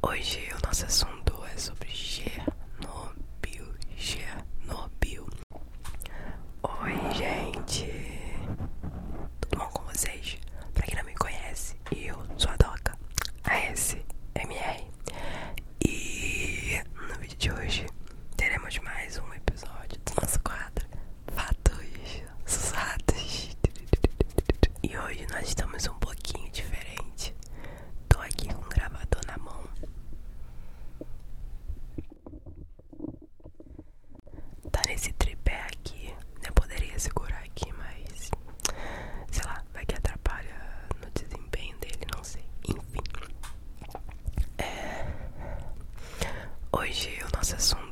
Hoje o nosso assunto Hoje o nosso assunto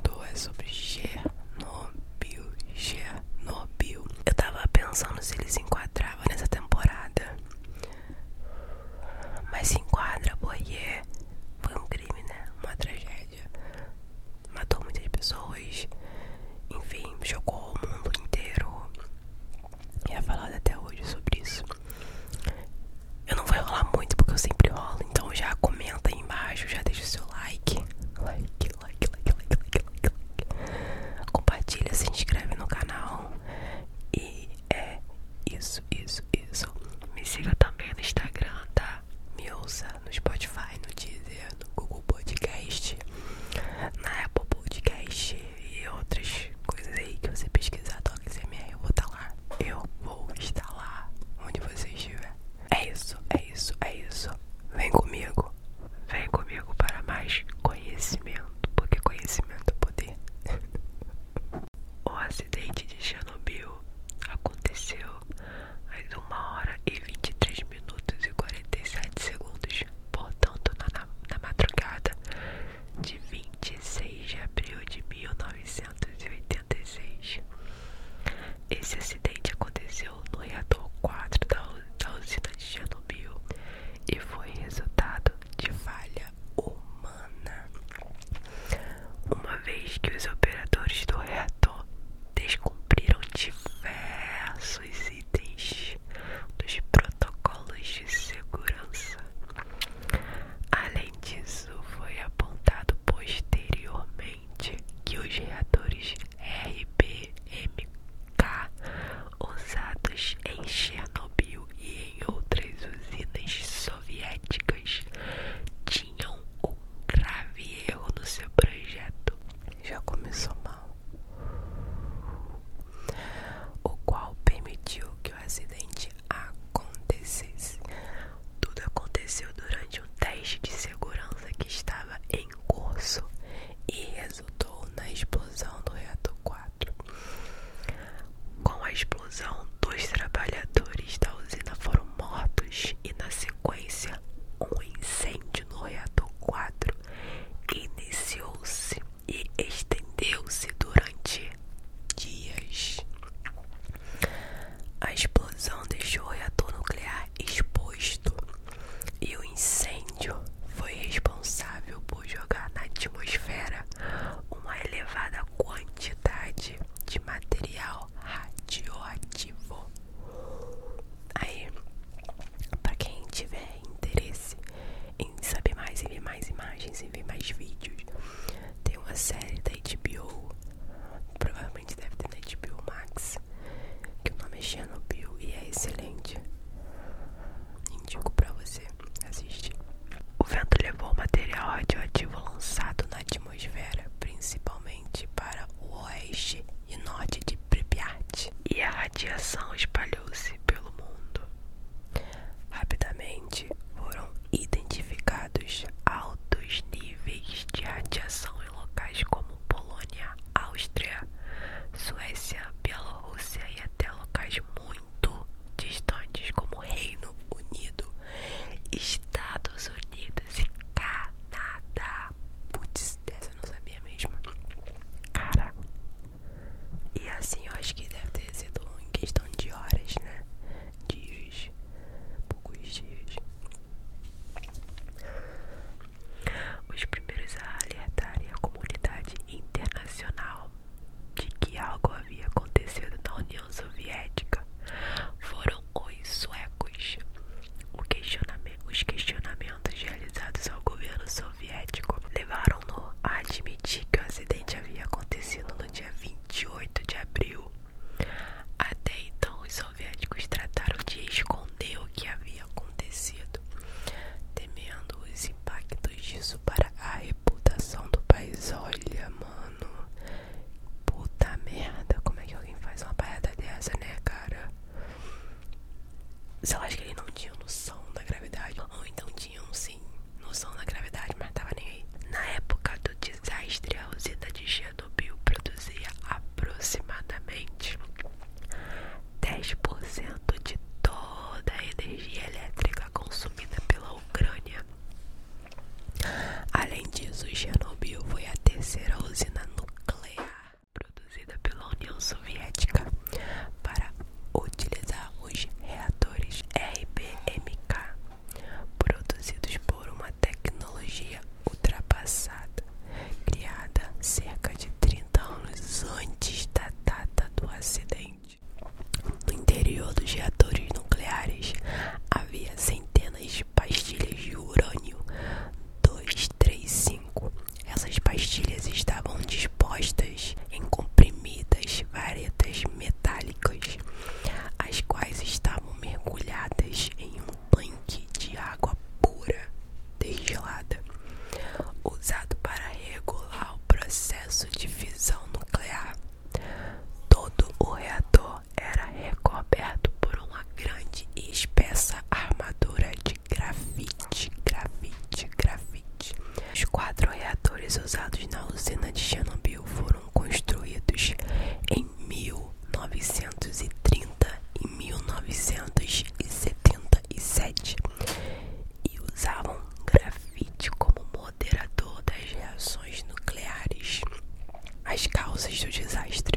causas do desastre.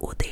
E o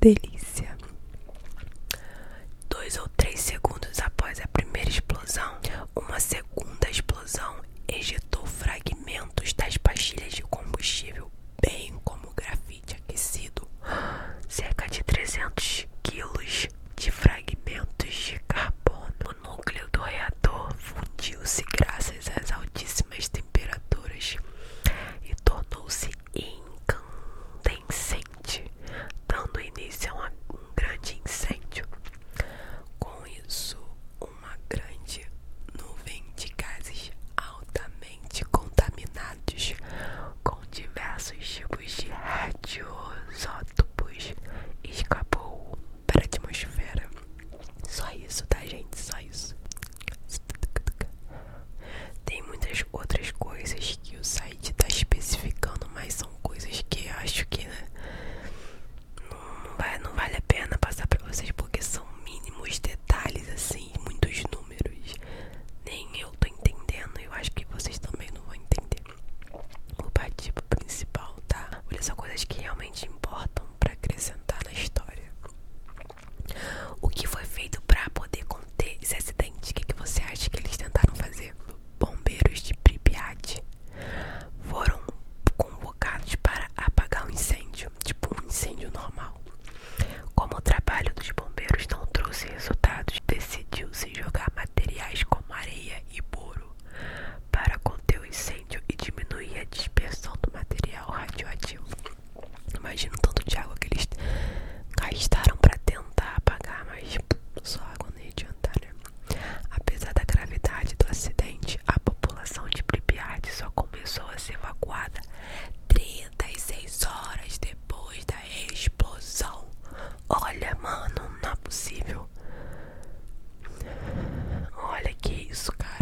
delicia. isso, cara.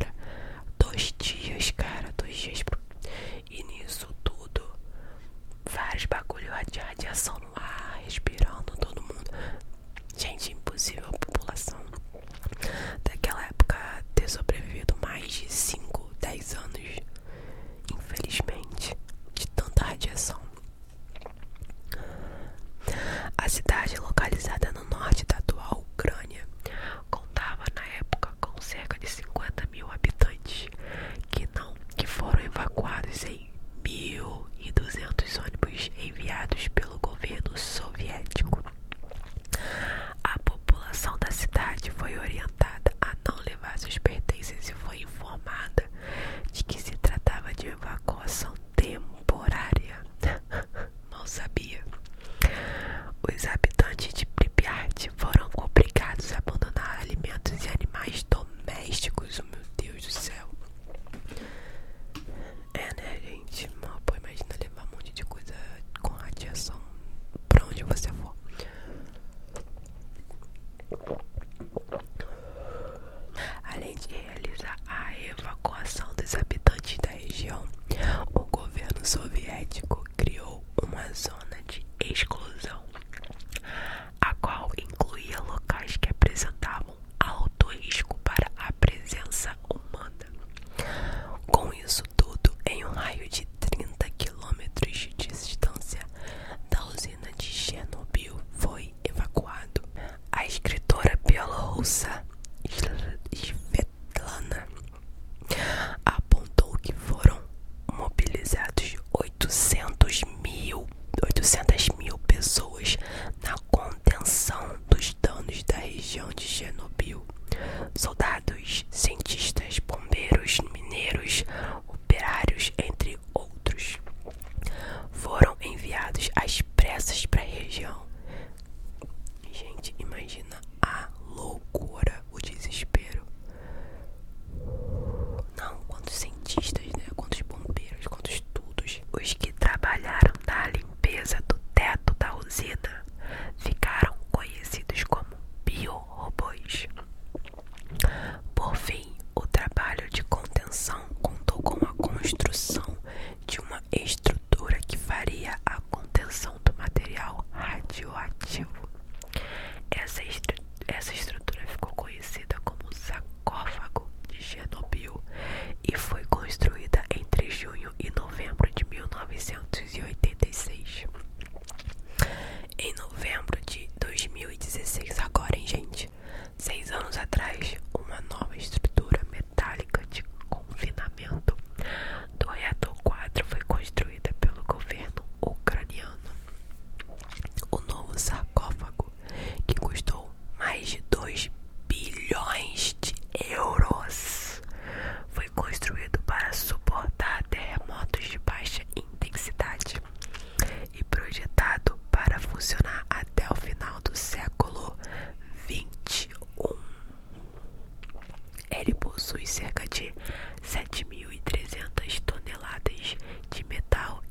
Ele possui cerca de 7.300 toneladas de metal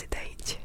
对待一切。